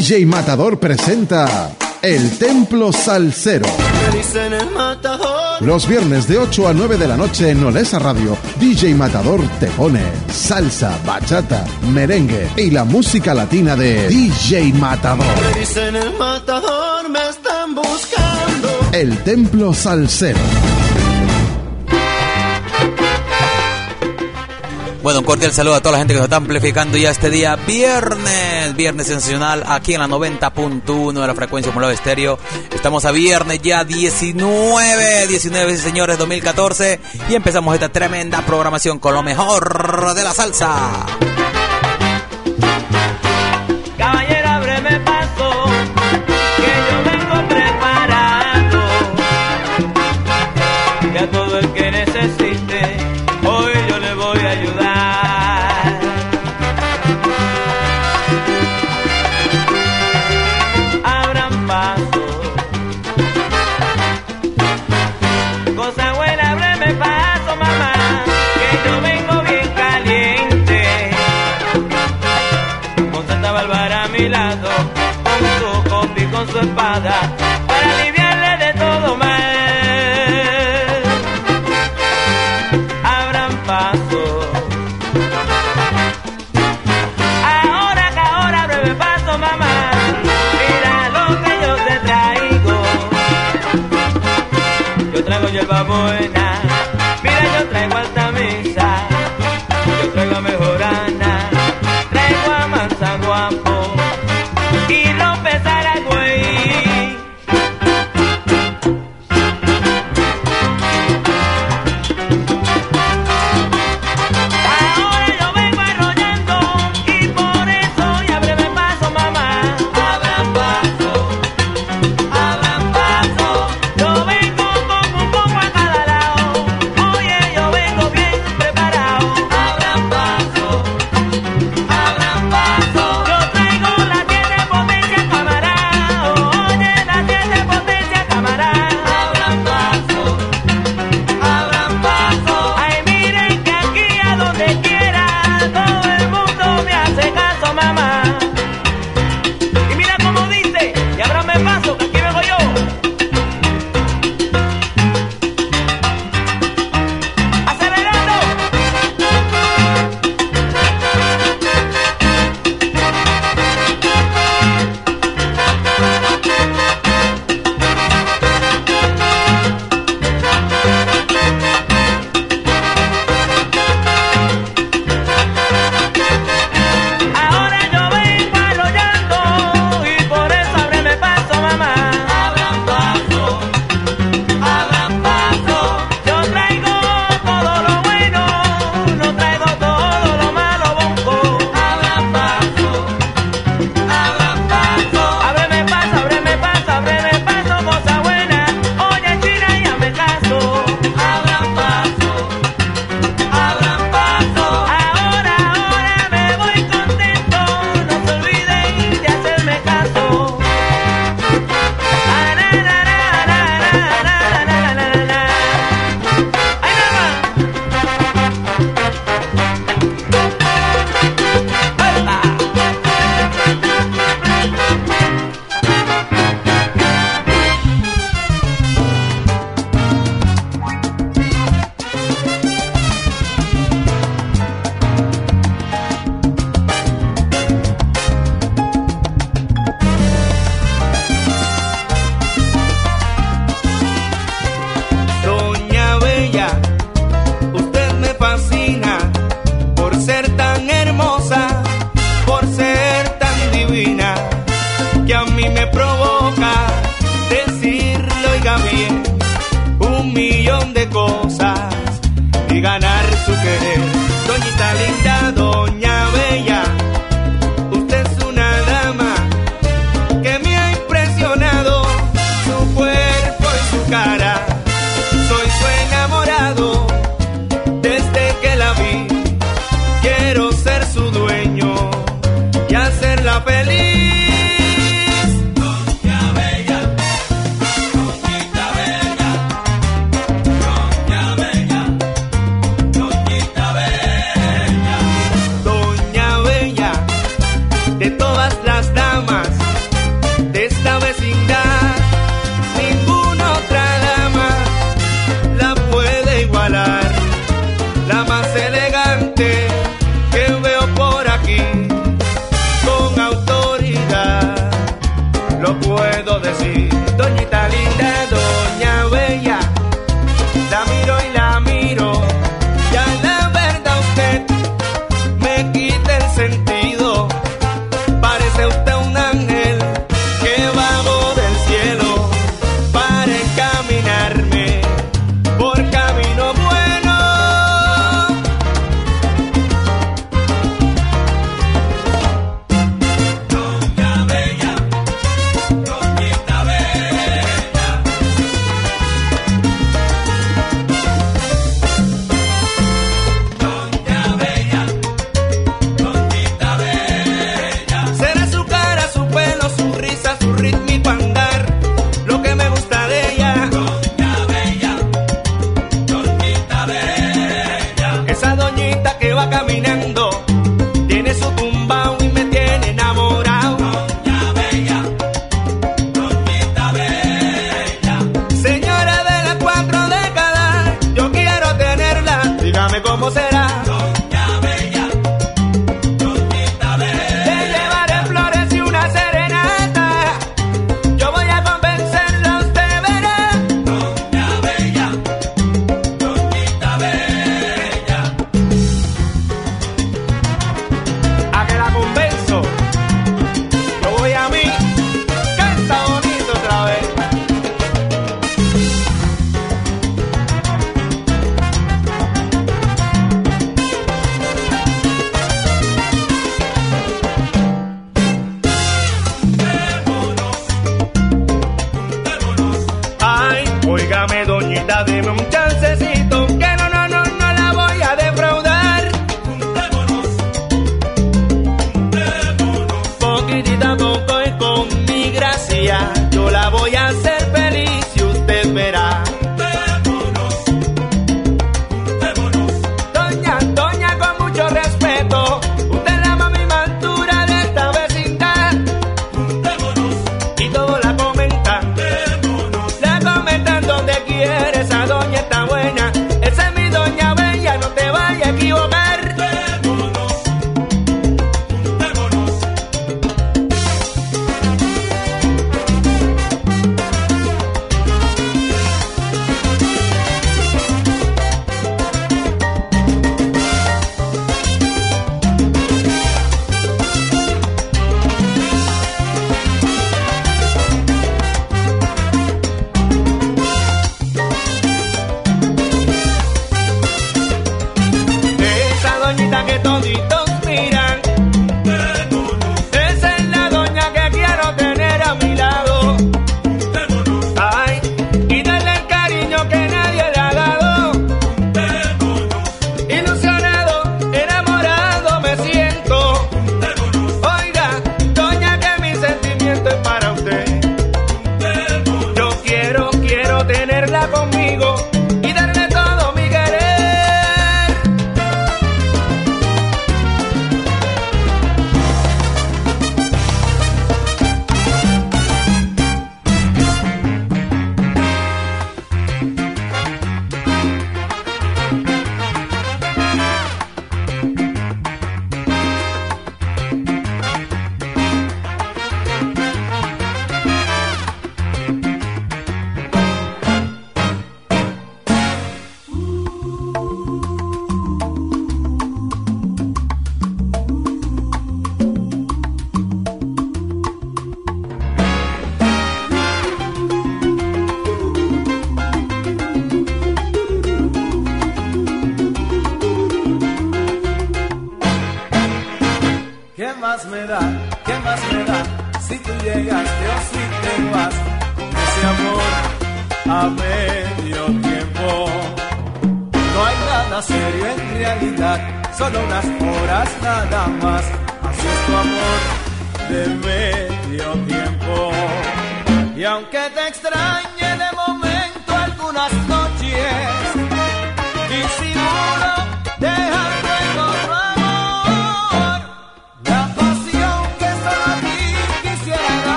DJ Matador presenta El Templo Salsero. Los viernes de 8 a 9 de la noche en Olesa Radio, DJ Matador te pone salsa, bachata, merengue y la música latina de DJ Matador. el me están buscando. El Templo Salsero. Bueno, un cordial saludo a toda la gente que nos está amplificando ya este día viernes, viernes sensacional, aquí en la 90.1 de la frecuencia modulada estéreo. Estamos a viernes ya 19, 19 señores 2014 y empezamos esta tremenda programación con lo mejor de la salsa. boy. David Mumcha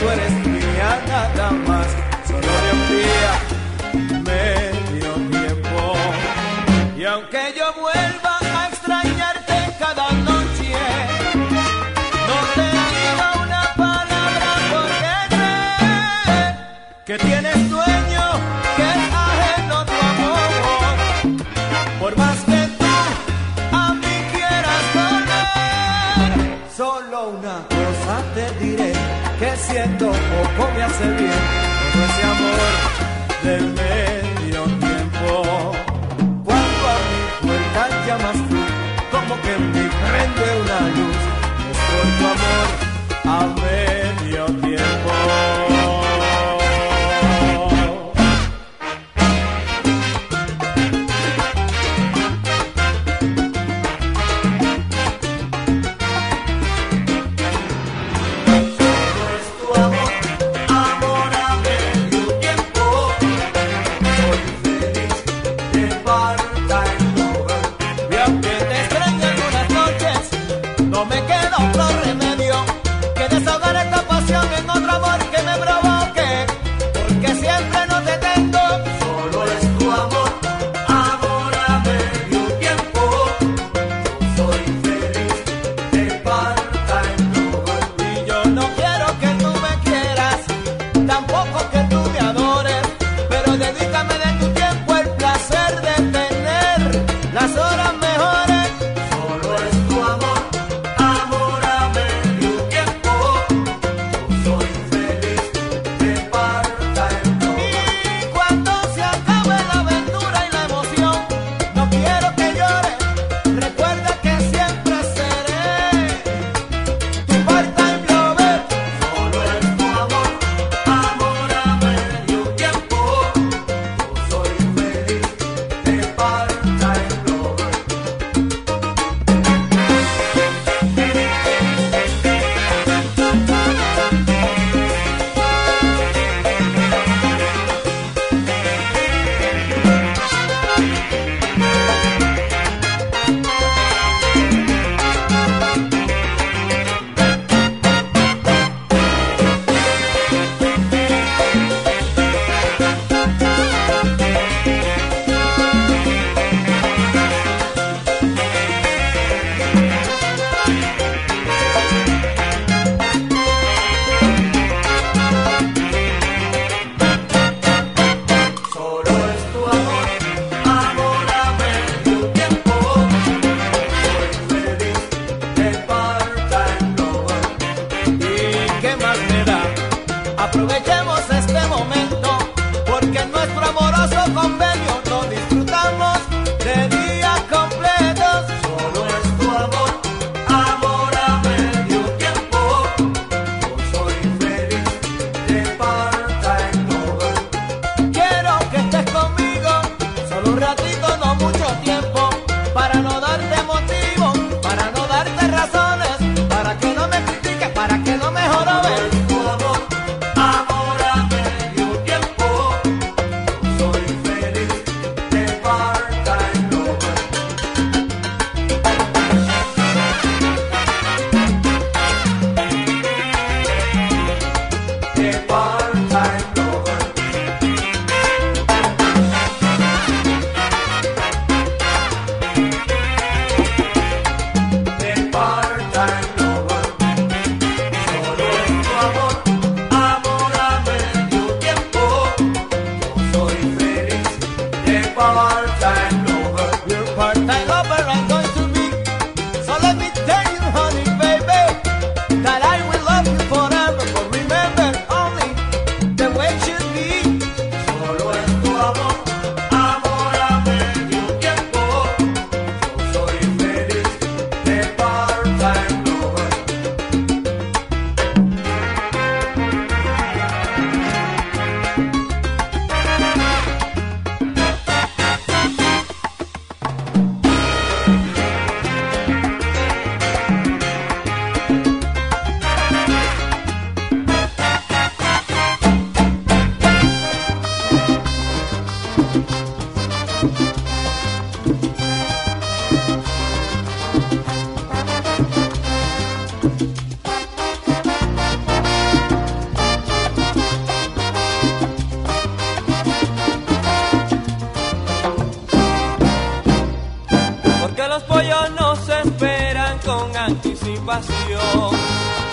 tú eres siento, poco me hace bien todo ese amor del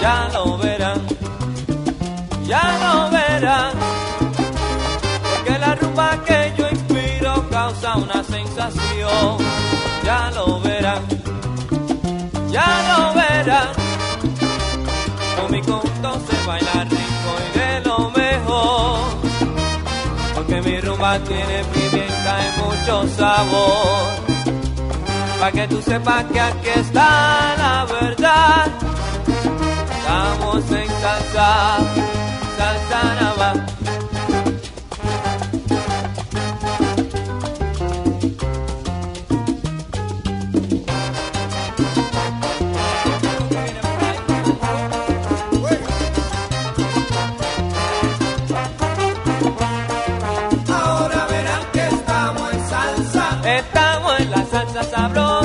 Ya lo verán, ya lo verán. Porque la rumba que yo inspiro causa una sensación. Ya lo verán, ya lo verán. Con mi conjunto se baila rico y de lo mejor. Porque mi rumba tiene pimienta y mucho sabor. Pa' que tú sepas que aquí está la verdad. Estamos en salsa, salsa nava. Salsa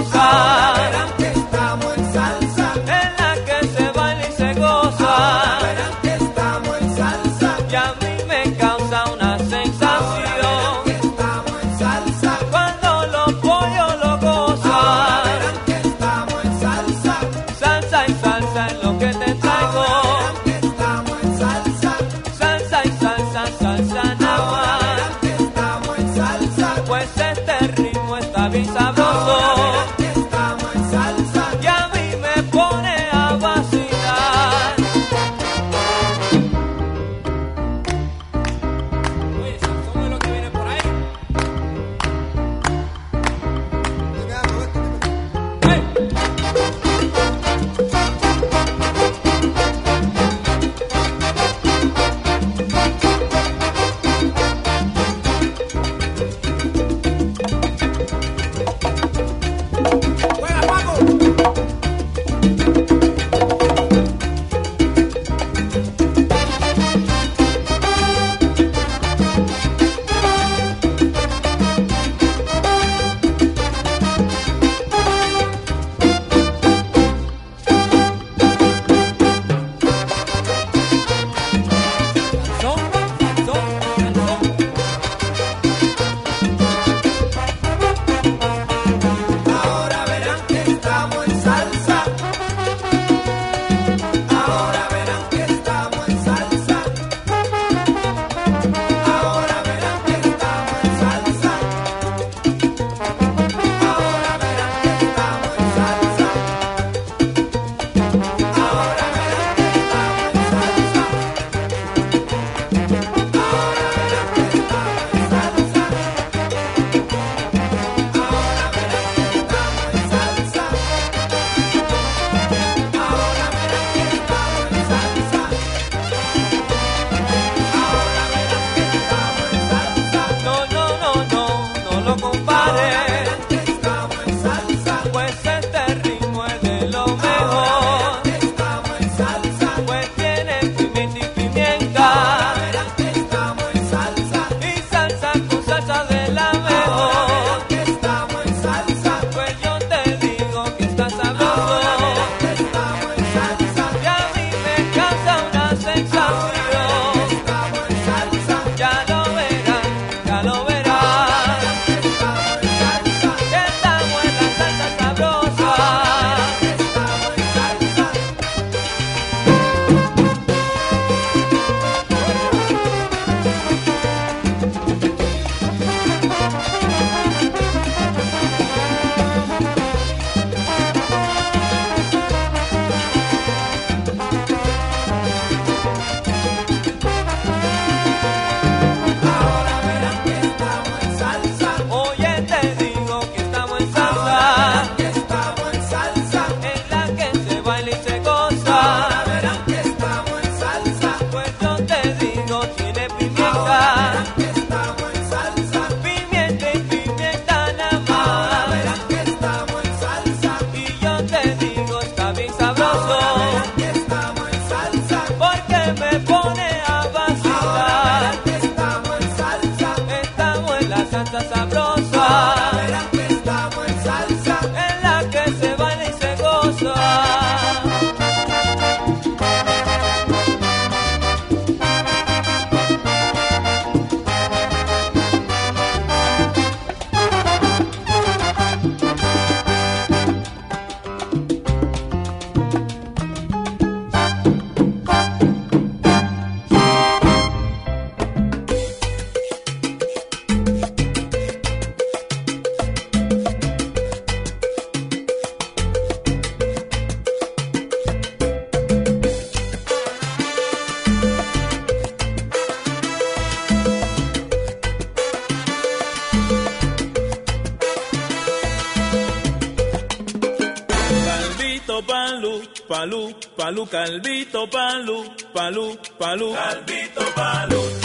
Calvito Palú, Palú, palu. Calvito Palú.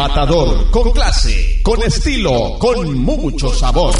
matador, con clase, con estilo, con mucho sabor.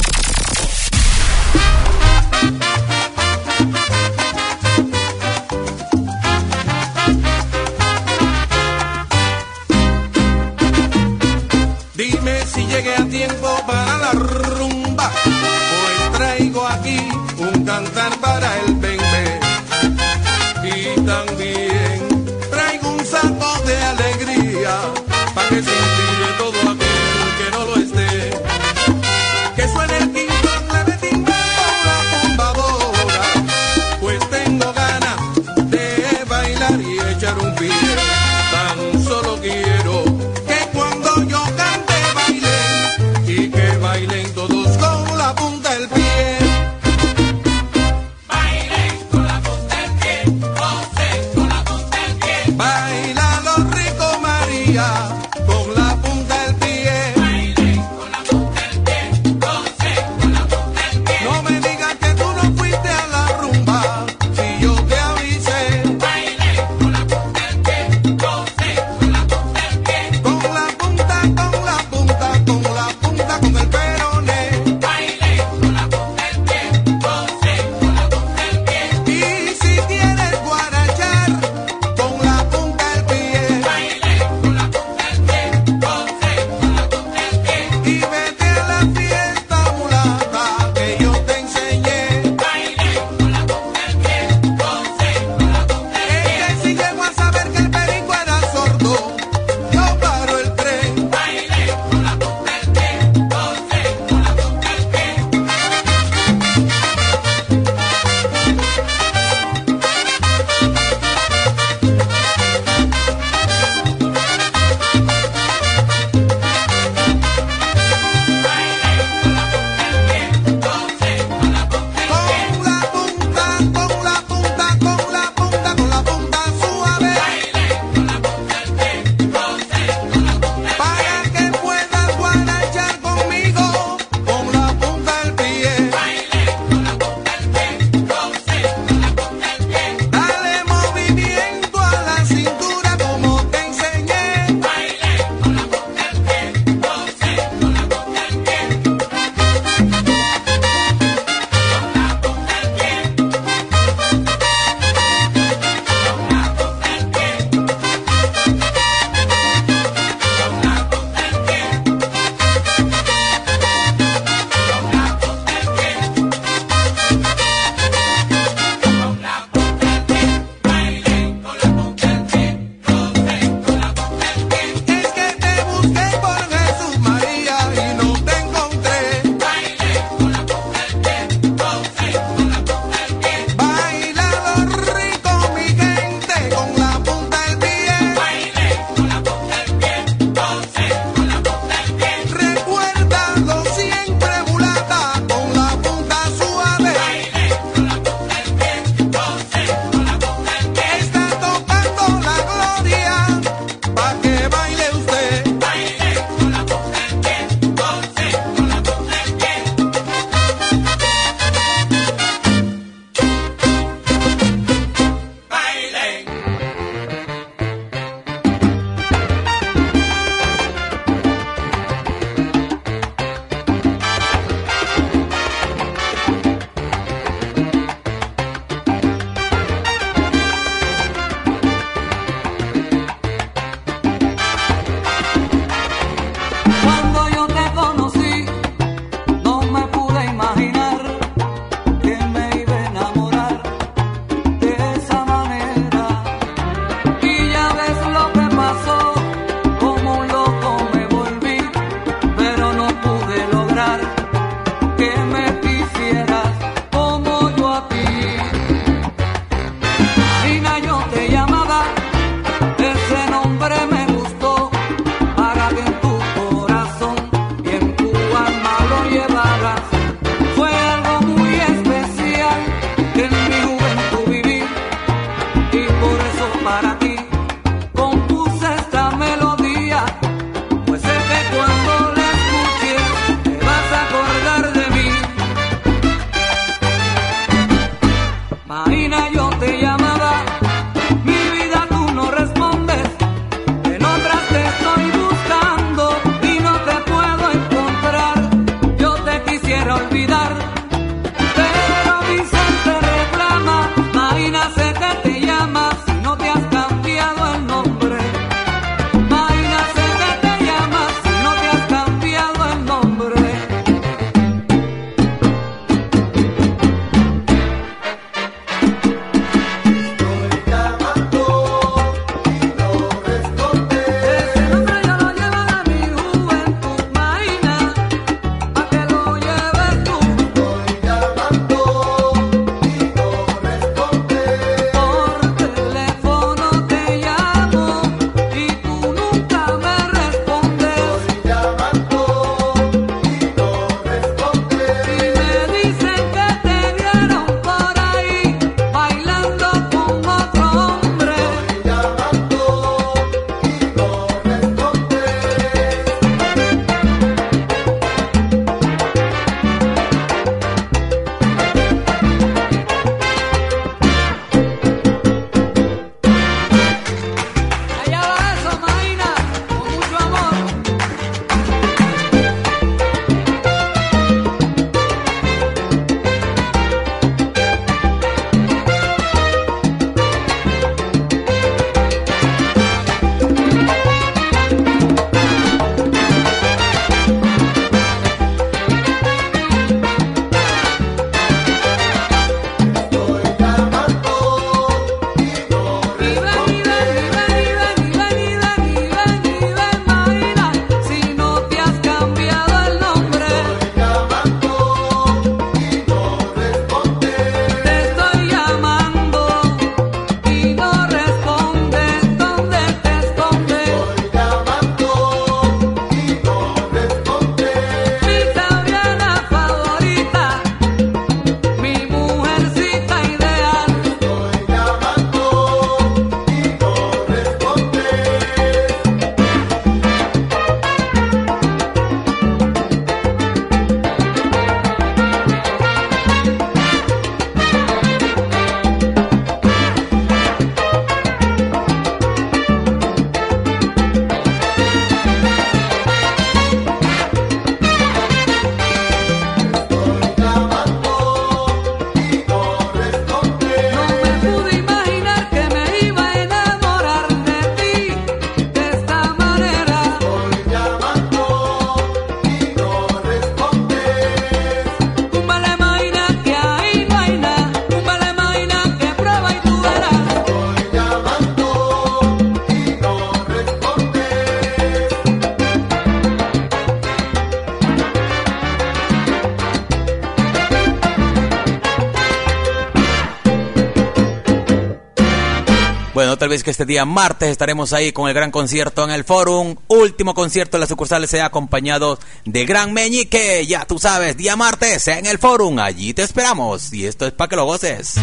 tal vez que este día martes estaremos ahí con el gran concierto en el Forum. Último concierto de las sucursales sea acompañado de Gran Meñique. Ya tú sabes, día martes en el Forum. Allí te esperamos. Y esto es para que lo goces.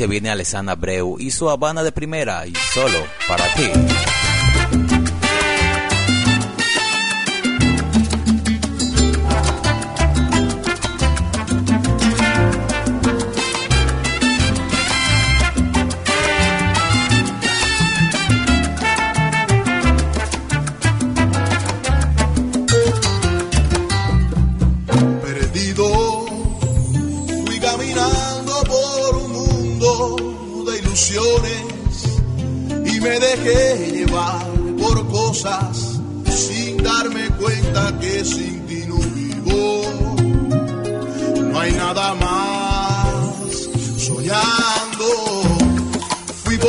Se viene Alessandra Breu y su Habana de primera y solo para ti.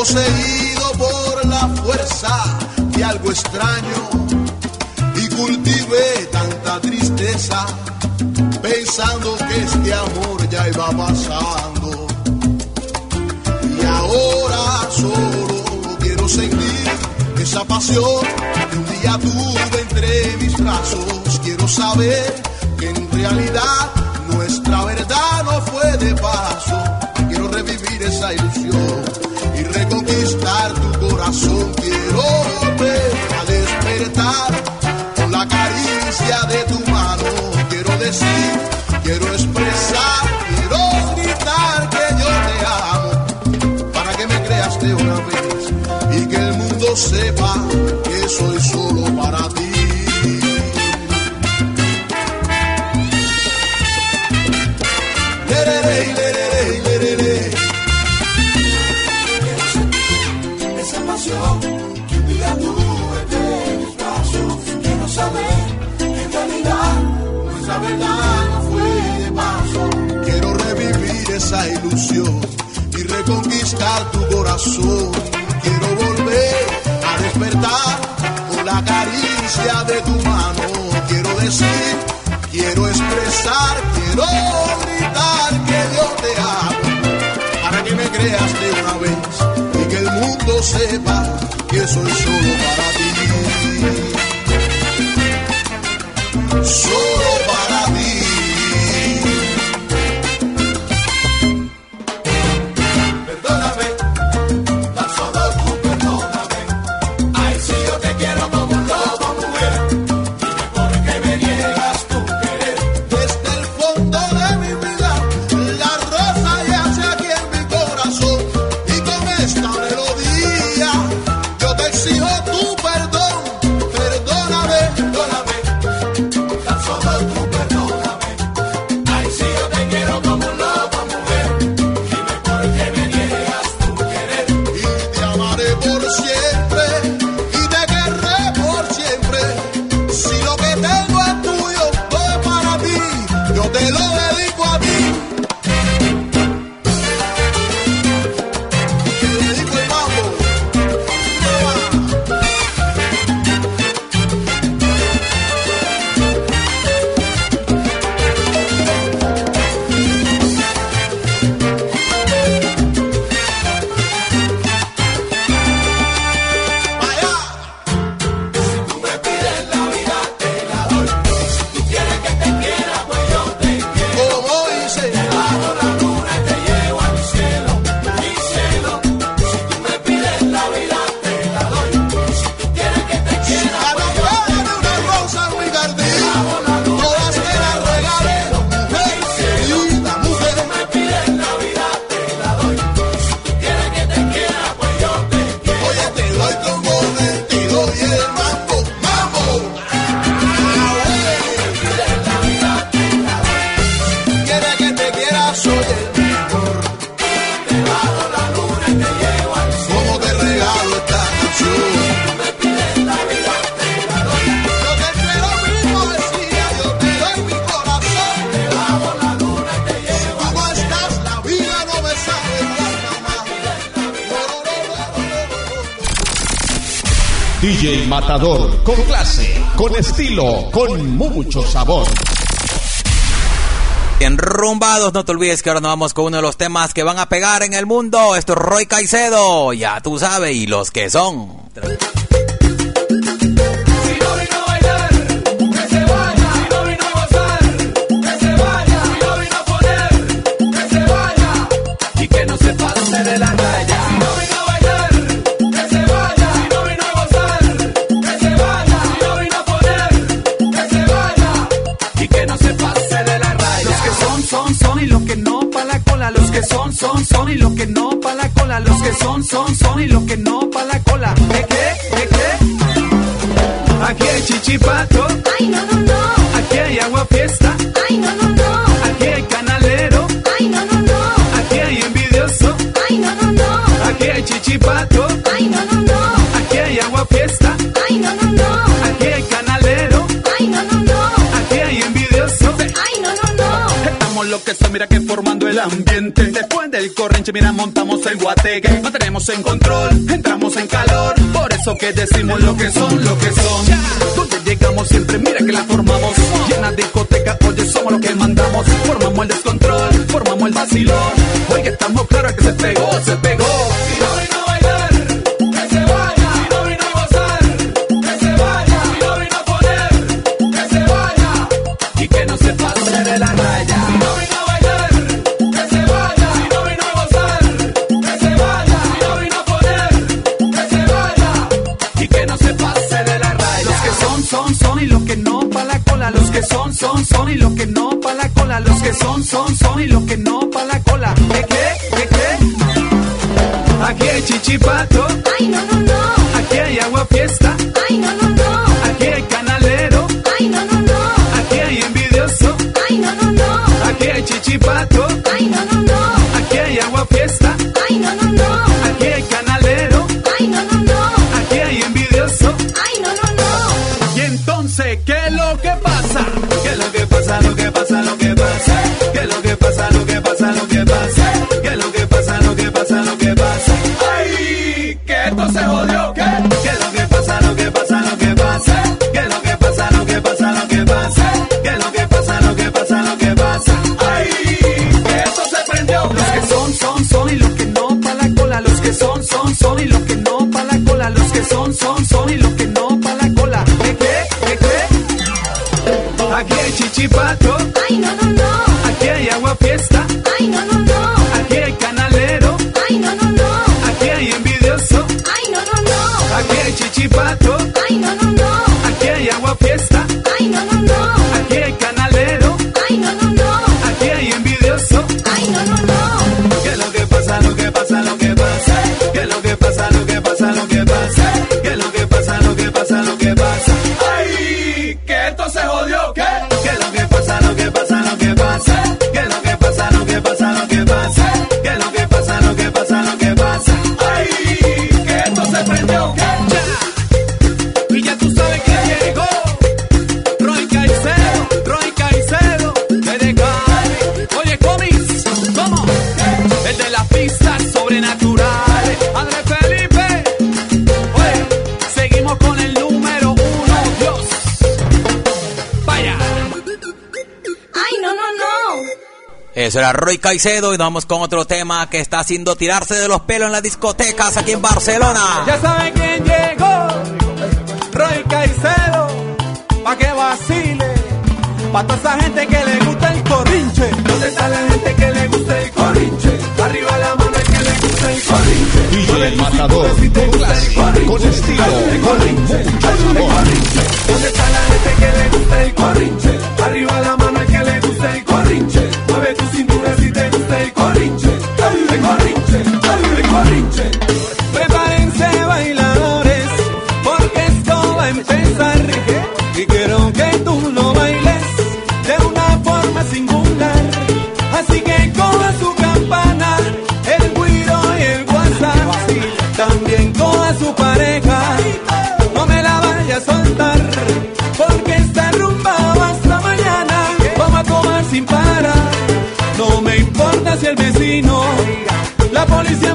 Poseído por la fuerza de algo extraño y cultivé tanta tristeza pensando que este amor ya iba pasando. Y ahora solo quiero sentir esa pasión que un día tuve entre mis brazos. Quiero saber que en realidad nuestra verdad no fue de paso. Quiero revivir esa ilusión y reconquistar tu corazón. Quiero volver a despertar con la caricia de tu mano. Quiero decir, quiero expresar, quiero gritar que yo te amo. Para que me creas de una vez y que el mundo sepa que soy Quiero volver a despertar con la caricia de tu mano. Quiero decir, quiero expresar, quiero gritar que yo te amo para que me creas de una vez y que el mundo sepa que soy solo para ti. Matador, con clase, con estilo, con mucho sabor. Enrumbados, no te olvides que ahora nos vamos con uno de los temas que van a pegar en el mundo. Esto es Roy Caicedo, ya tú sabes, y los que son. Los que son, son, son y los que no, pa' la cola. ¿De qué? ¿De qué? Aquí hay chichipato. Ay, no, no, no. mira que formando el ambiente. Después del corrinche, mira, montamos el guateque. Mantenemos en control, entramos en calor. Por eso que decimos lo que son, lo que son. Donde llegamos siempre, mira que la formamos. Llena discoteca, oye, somos los que mandamos. Formamos el descontrol, formamos el vacilón. Oye, estamos claros que se pegó, se pegó. y los que no pa' la cola. ¿Qué, qué, qué, qué? Aquí hay chichipato. Eso era Roy Caicedo y nos vamos con otro tema que está haciendo tirarse de los pelos en las discotecas aquí en Barcelona. Ya saben quién llegó, Roy Caicedo, pa' que vacile, pa' toda esa gente que le gusta el corrinche. ¿Dónde está la gente que le gusta el corrinche? Arriba la mano el que le gusta el corrinche. DJ el Matador, si te con estilo, el corrinche, el ¿Dónde está la gente que le gusta el corrinche? a su pareja. No me la vaya a soltar, porque esta rumba hasta mañana. Vamos a tomar sin parar. No me importa si el vecino, la policía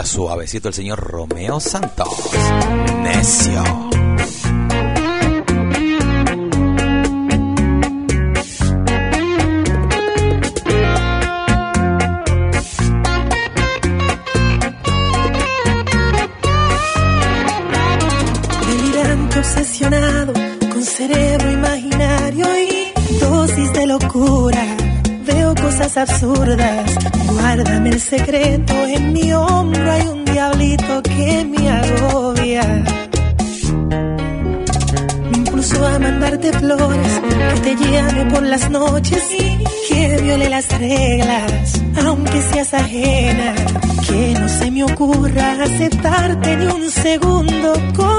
suavecito el señor Romeo Santos. Necio. ocurra aceptarte ni un segundo. Con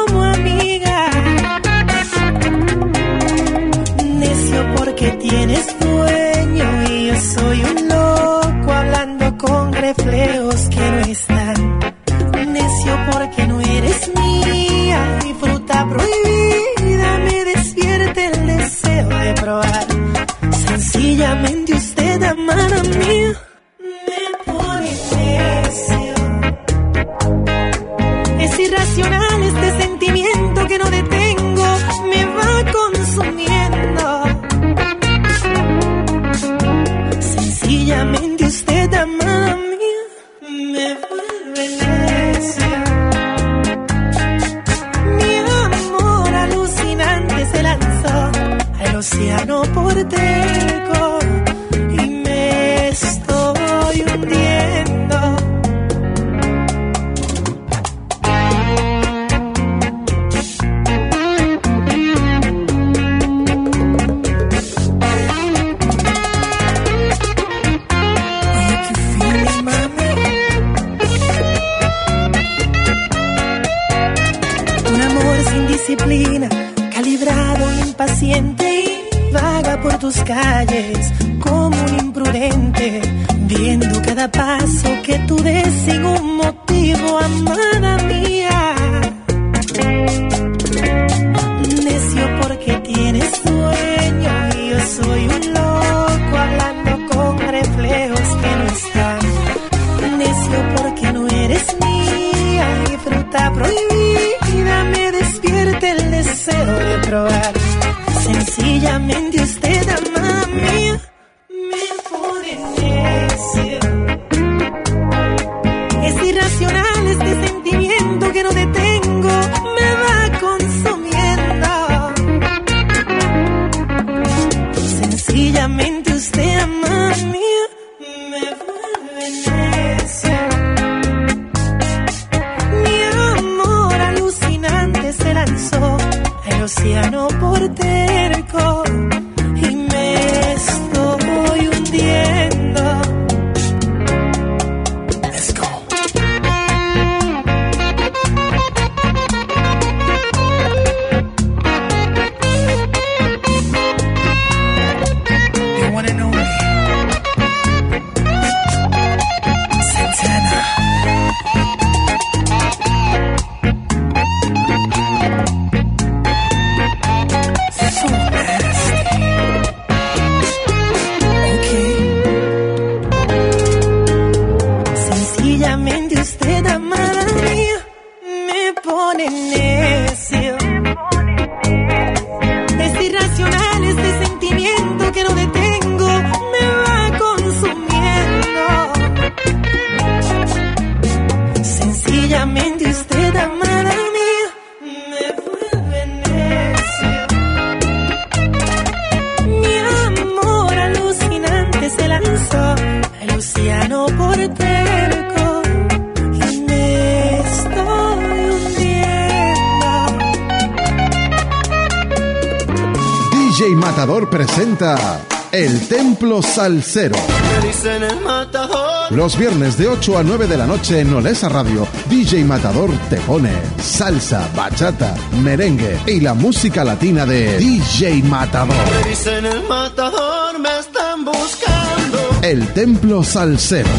Matador. Los viernes de 8 a 9 de la noche en Olesa Radio, DJ Matador te pone salsa, bachata, merengue y la música latina de DJ Matador. Me dicen el matador. Me están buscando. El Templo Salsero.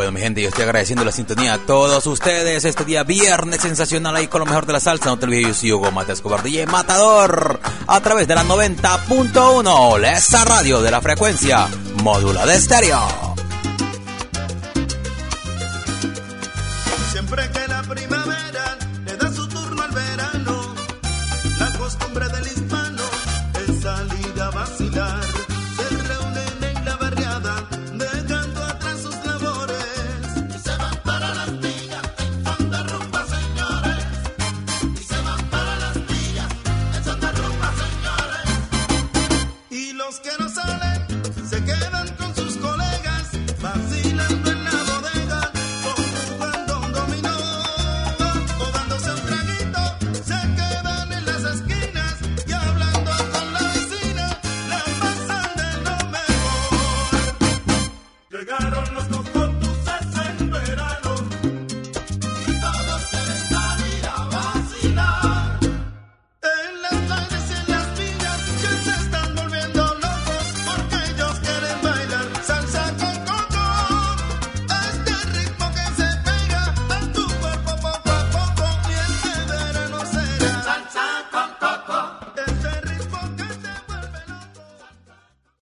Bueno, mi gente, yo estoy agradeciendo la sintonía a todos ustedes. Este día viernes sensacional ahí con lo mejor de la salsa. No te olvides, yo soy Hugo Mata Escobar, DJ Matador, a través de la 90.1, Lesa Radio de la frecuencia módula de estéreo.